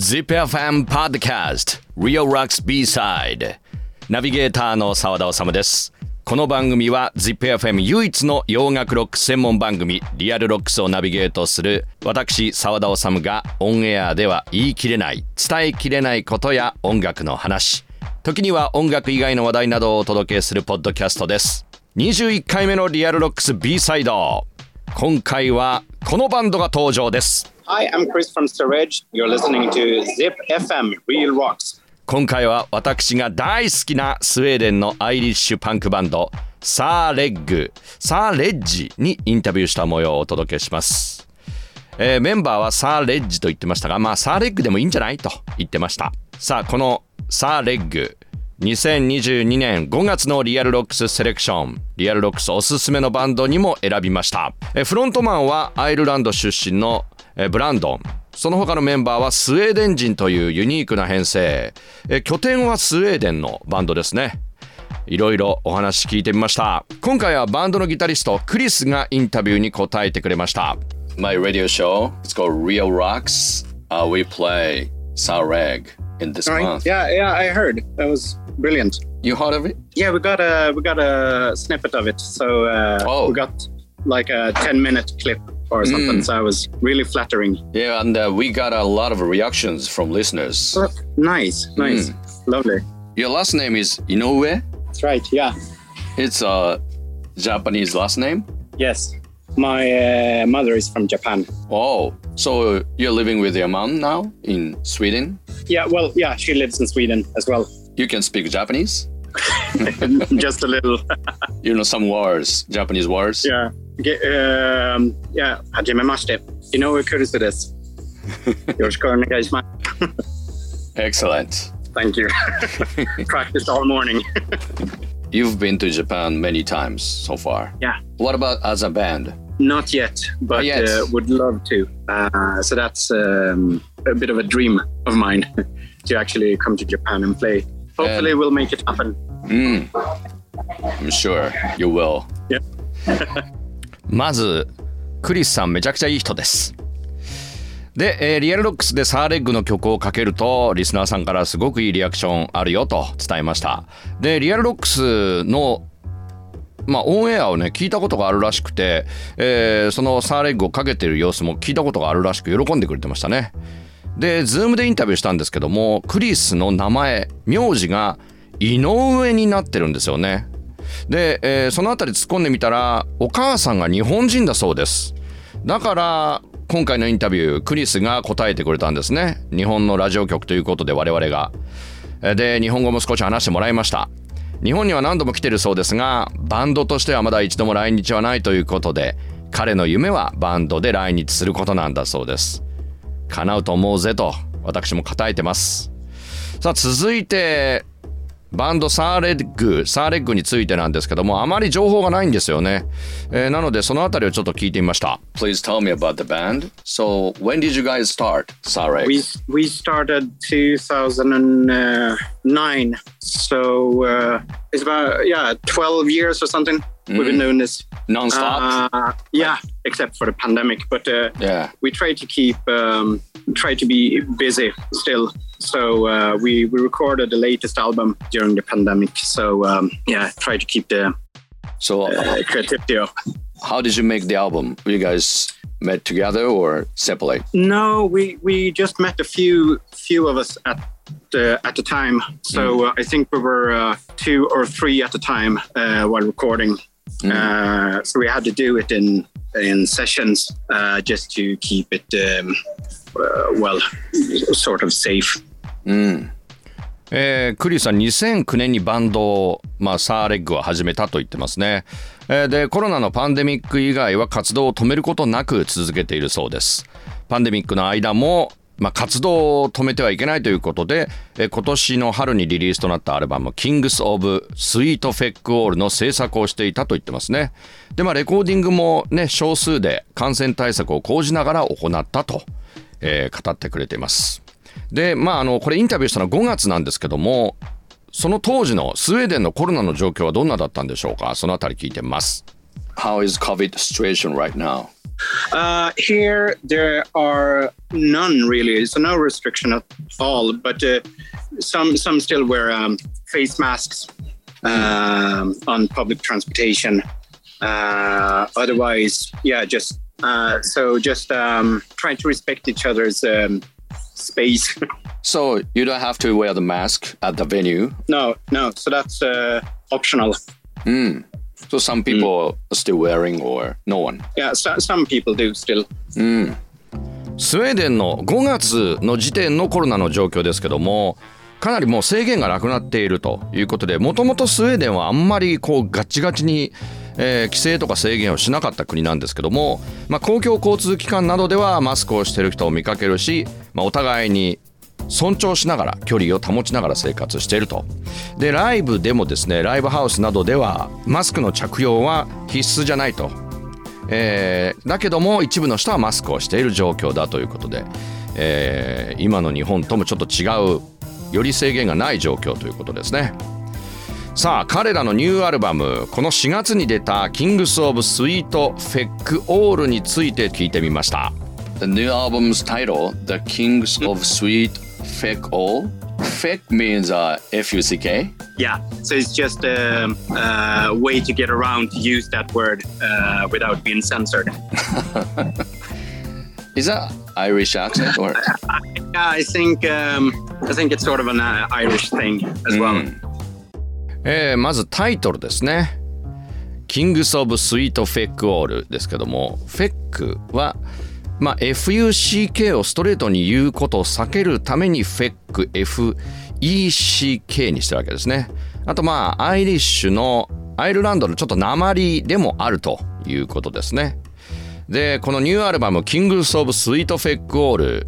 ZIPFM Podcast Real Rocks B-Side. ナビゲーターの澤田治です。この番組は ZIPFM 唯一の洋楽ロック専門番組 Real Rocks をナビゲートする私澤田治がオンエアでは言い切れない伝えきれないことや音楽の話。時には音楽以外の話題などをお届けするポッドキャストです。21回目のリアルロックス B サイド今回はこのバンドが登場です。Hi, I'm Chris from Sir Reg. You're listening to Zip FM Real Rocks. 今回は私が大好きなスウェーデンのアイリッシュパンクバンドサーレッグサーレッジにインタビューした模様をお届けします、えーメンバーはサーレッジと言ってましたがまあサーレッグでもいいんじゃないと言ってましたさあこのサーレッグ2022年5月の Real Rocks Selection Real Rocks おすすめのバンドにも選びましたフロントマンはアイルランド出身のえーブランドンその他のメンバーはスウェーデン人というユニークな編成えー拠点はスウェーデンのバンドですねいろいろお話聞いてみました今回はバンドのギタリストクリスがインタビューに答えてくれました My radio show it's called Real Rocks、uh, we play Sareg in this month Yeah, yeah, I heard. That was brilliant. You heard of it? Yeah, we got a we got a snippet of it. So uh, Oh. we got like a 10 minute clip or something. Mm. So it was really flattering. Yeah and uh, we got a lot of reactions from listeners Nice, nice, lovely. Your last name is Inoue That's right. Yeah. It's a Japanese last name Yes. My uh, mother is from Japan. Oh so you're living with your mom now in Sweden Yeah, well, yeah, she lives in Sweden as well. You can speak Japanese? Just a little. You know some words, Japanese words? Yeah um, yeah, Hajime You know who Kurus is. Excellent. Thank you. Practice all morning. You've been to Japan many times so far. Yeah. What about as a band? Not yet, but Not yet. Uh, would love to. Uh, so that's um, a bit of a dream of mine to actually come to Japan and play. Hopefully, and... we'll make it happen. Mm. I'm sure you will. Yeah. まずクリスさんめちゃくちゃいい人です。で、えー Real Rocks でサーレッグの曲をかけるとリスナーさんからすごくいいリアクションあるよと伝えました。で Real Rocks のまあ、オンエアをね聞いたことがあるらしくて、えーそのサーレッグをかけてる様子も聞いたことがあるらしく喜んでくれてましたね。で、ズームでインタビューしたんですけども、クリスの名前、名字が井上になってるんですよね。で、えーそのあたり突っ込んでみたら、お母さんが日本人だそうです。だから、今回のインタビュー、クリスが答えてくれたんですね。日本のラジオ局ということで我々が。で、日本語も少し話してもらいました。日本には何度も来てるそうですが、バンドとしてはまだ一度も来日はないということで、彼の夢はバンドで来日することなんだそうです。叶うと思うぜと私も答えてますさあ続いてバンドサーレッグサーレッグについてなんですけどもあまり情報がないんですよね、えーなのでそのあたりをちょっと聞いてみました Please tell me about the band So when did you guys start Sir Reg? We we started 2009, so uh, it's about yeah 12 years or something. We've been doing this. Non-stop? Uh, yeah, except for the pandemic, but uh, yeah we try to keep um, try to be busy still. So uh, we we recorded the latest album during the pandemic. So um, yeah, try to keep the So uh, creativity up. how did you make the album? You guys met together or separate? No, we we just met a few few of us at the at the time. So uh, I think we were uh, two or three at the time uh, while recording. Uh, so we had to do it in in sessions uh, just to keep it um, uh, well, sort of safe. えークリスさん2009年にバンドを、まあ、サーレッグを始めたと言ってますね、えーでコロナのパンデミック以外は活動を止めることなく続けているそうです。パンデミックの間も、まあ、活動を止めてはいけないということで、え今年の春にリリースとなったアルバム「Kings of Sweet Feck All」の制作をしていたと言ってますね。でまあレコーディングもね少数で感染対策を講じながら行ったと、えー語ってくれています。でまああのこれインタビューしたのは5月なんですけどもその当時のスウェーデンのコロナの状況はどんなだったんでしょうか？そのあたり聞いてます。How is COVID situation right now? Uh, here there are none really, so no restriction at all. But uh, some some still wear um, face masks um, on public transportation. Uh, otherwise, yeah, just uh, so just um, trying to respect each other's um, space. So you don't have to wear the mask at the venue. no, no, so that's uh, optional. Mm. So some people are still wearing or no one? Yeah, so, some people do still. スウェーデンの5月の時点のコロナの状況ですけどもかなりもう制限がなくなっているということでもともとスウェーデンはあんまりこうガチガチに、えー規制とか制限をしなかった国なんですけども、まあ、公共交通機関などではマスクをしている人を見かけるし、まあ、お互いに尊重しながら距離を保ちながら生活していると。でライブでもですねライブハウスなどではマスクの着用は必須じゃないと。えーだけども一部の人はマスクをしている状況だということで、えー今の日本ともちょっと違うより制限がない状況ということですね。さあ彼らのニューアルバムこの4月に出た「Kings of Sweet Feck All」について聞いてみました。The new album's title The Kings of Sweet Feck All Feck means、uh, F-U-C-K Yeah, so it's just a, a way to get around to use that word uh, without being censored. Is that Irish accent or? Yeah, I think um, I think it's sort of an uh, Irish thing as well. えーまずタイトルですね「Kings of Sweet Feck All」ですけどもフェックは、まあ、FUCK をストレートに言うことを避けるためにフェック FECK にしてるわけですねあとまあアイリッシュのアイルランドのちょっと鉛でもあるということですねでこのニューアルバム「Kings of Sweet Feck All」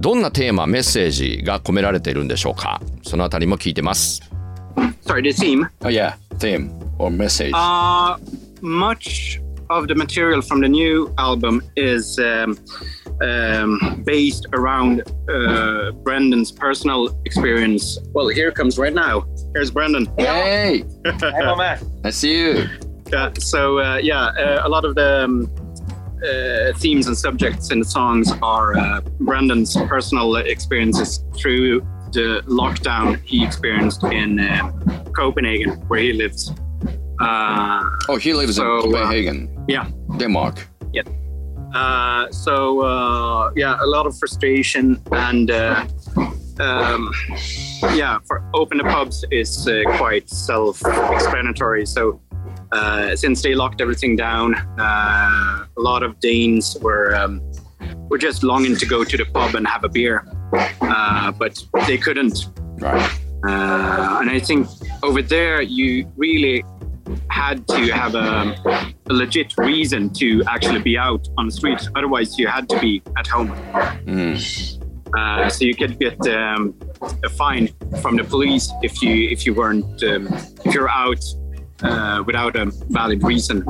どんなテーマメッセージが込められているんでしょうか？そのあたりも聞いてます Sorry, the theme? Oh yeah, theme or message. Uh, much of the material from the new album is um, um, based around uh, Brendan's personal experience. Well, here it comes right now. Here's Brendan. hey, Hello, man. I see you. Yeah, so uh, yeah, uh, a lot of the um, uh, themes and subjects in the songs are uh, Brandon's personal experiences through the lockdown he experienced in um Copenhagen, where he lives. Uh, Oh, he lives So, uh, in Copenhagen, yeah, Denmark. Uh, so uh, yeah, a lot of frustration and uh, um, yeah, for open the pubs is uh, quite self-explanatory. So uh, since they locked everything down, uh, a lot of Danes were um, were just longing to go to the pub and have a beer, uh, but they couldn't. Right. Uh, and I think over there, you really had to have a, a legit reason to actually be out on the street. Otherwise, you had to be at home. Uh, so you could get um, a fine from the police if you if you weren't um, if you're out uh, without a valid reason.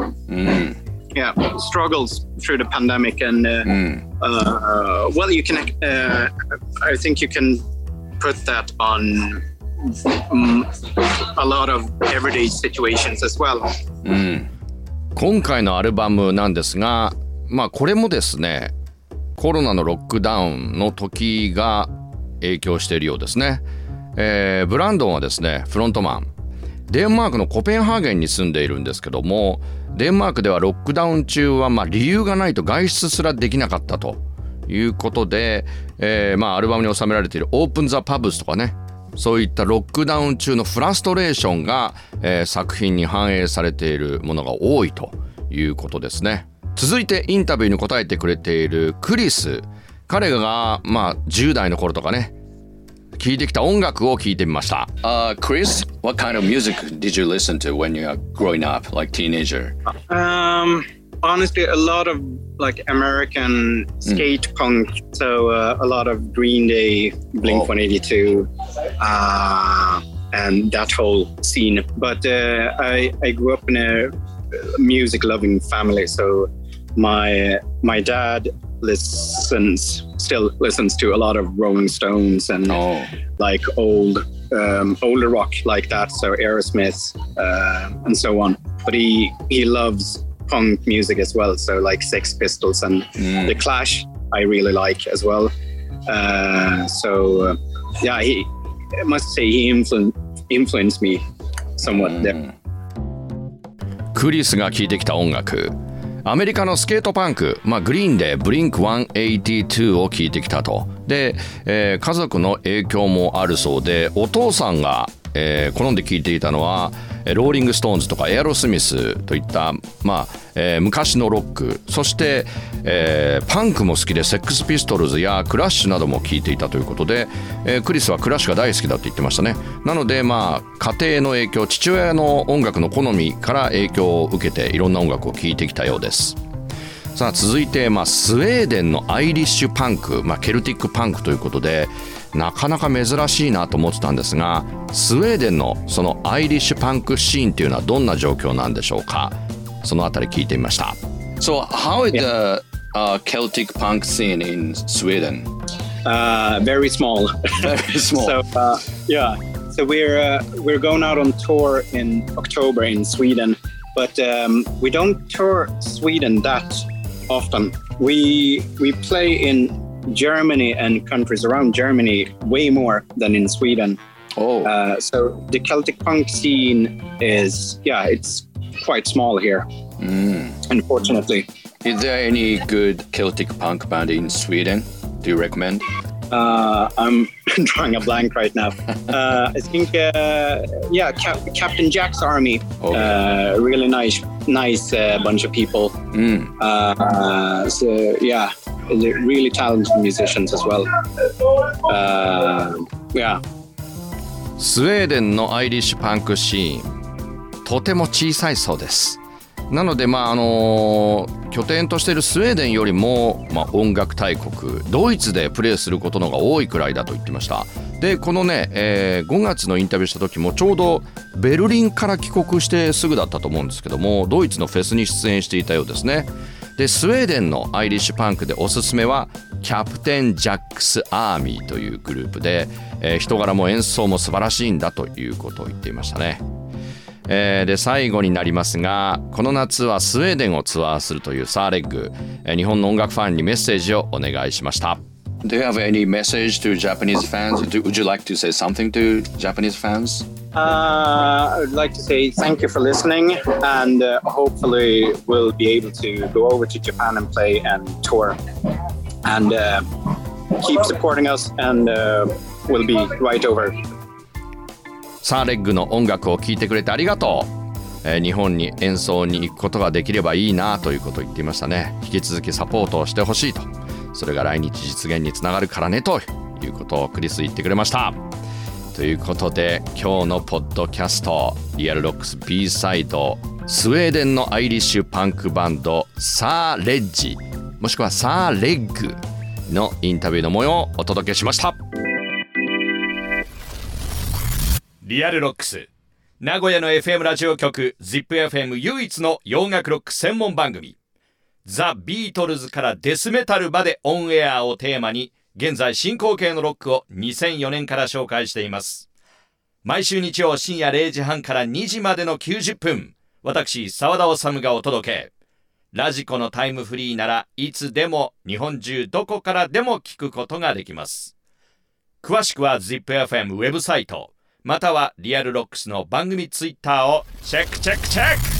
Yeah, struggles through the pandemic, and uh, uh, well, you can. Uh, I think you can put that on mm, a lot of everyday situations as well. 今回のアルバムなんですが、まあこれもですね、コロナのロックダウンの時が影響しているようですね。えーブランドンはですね、フロントマン。デンマークのコペンハーゲンに住んでいるんですけども、デンマークではロックダウン中はまあ理由がないと外出すらできなかったということで、えーまあアルバムに収められている「オープン・ザ・パブス」とかねそういったロックダウン中のフラストレーションが、えー作品に反映されているものが多いということですね続いてインタビューに答えてくれているクリス彼がまあ10代の頃とかね聴いてきた音楽を聴いてみました。Uh, Chris, what kind of music did you listen to when you were growing up, like teenager? Um, honestly, a lot of like American skate punk. So uh, a lot of Green Day, Blink Oh. 182, uh, and that whole scene. But uh, I, I grew up in a music loving family. So my my dad listens still listens to a lot of Rolling Stones and Oh, like old um, older rock like that so aerosmith uh, and so on but he he loves punk music as well. So like Sex Pistols and The Clash, I really like as well. Uh, so uh, yeah, he I must say he influ- influenced me somewhat there. クリスが聴いてきた音楽アメリカのスケートパンク、まあ、グリーンでブリンク182を聴いてきたとで、えー家族の影響もあるそうでお父さんが、えー好んで聴いていたのはえーローリング・ストーンズとかエアロスミスといった、まあえー昔のロックそして、えーパンクも好きでセックス・ピストルズやクラッシュなども聴いていたということで、えークリスはクラッシュが大好きだと言ってましたね。なのでまあ家庭の影響父親の音楽の好みから影響を受けていろんな音楽を聴いてきたようです。さあ続いて、まあ、スウェーデンのアイリッシュパンク、まあ、ケルティックパンクということでなかなか珍しいなと思ってたんですがスウェーデンのそのアイリッシュパンクシーンというのはどんな状況なんでしょうか？そのあたり聞いてみました So, how is the uh, Celtic punk scene in Sweden? Uh, very small. Very small. so uh, yeah, so we're uh, we're going out on tour in October in Sweden, but um, we don't tour Sweden that often. We we play in Germany and countries around Germany way more than in Sweden. oh, Uh, so the Celtic punk scene is yeah, it's quite small here, unfortunately. is there any good Celtic punk band in Sweden? Do you recommend? Uh, I'm drawing a blank right now. Uh, I think, uh, yeah, Cap- Captain Jack's Army. Oh. Uh, really nice, nice uh, bunch of people. Mm. Uh, so yeah, they're really talented musicians as well. Uh, yeah. スウェーデンのアイリッシュパンクシーン とても小さいそうです。なのでまああの拠点としているスウェーデンよりも、まあ、音楽大国ドイツでプレーすることのが多いくらいだと言ってました。でこのね、えー5月のインタビューした時もちょうどベルリンから帰国してすぐだったと思うんですけどもドイツのフェスに出演していたようですね。でスウェーデンのアイリッシュパンクでおすすめはキャプテン・ジャックス・アーミーというグループで、えー人柄も演奏も素晴らしいんだということを言っていましたね。えーで最後になりますがこの夏はスウェーデンをツアーするというサーレッグ、えー日本の音楽ファンにメッセージをお願いしました。Do you have any message to Japanese fans? Do, would you like to say something to Japanese fans? Uh, I would like to say thank you for listening, and uh, hopefully we'll be able to go over to Japan and play and tour, and uh, keep supporting us, and uh, we'll be right over. サーレッグの音楽を聴いてくれてありがとう、えー日本に演奏に行くことができればいいなということを言っていましたね。引き続きサポートをしてほしいと。それが来日実現につながるからねということをクリス言ってくれました。ということで今日のポッドキャストリアルロックス B サイドスウェーデンのアイリッシュパンクバンドサーレッジもしくはサーレッグのインタビューの模様をお届けしました。 REAL ROCKS。名古屋の FM ラジオ局 ZIPFM 唯一の洋楽ロック専門番組。ザ・ビートルズからデスメタルまでオンエアをテーマに現在進行形のロックを2004年から紹介しています。毎週日曜深夜0時半から2時までの90分私澤田治がお届け。ラジコのタイムフリーならいつでも日本中どこからでも聞くことができます。詳しくは ZIPFM ウェブサイト。または REAL ROCKS の番組ツイッターをチェックチェックチェック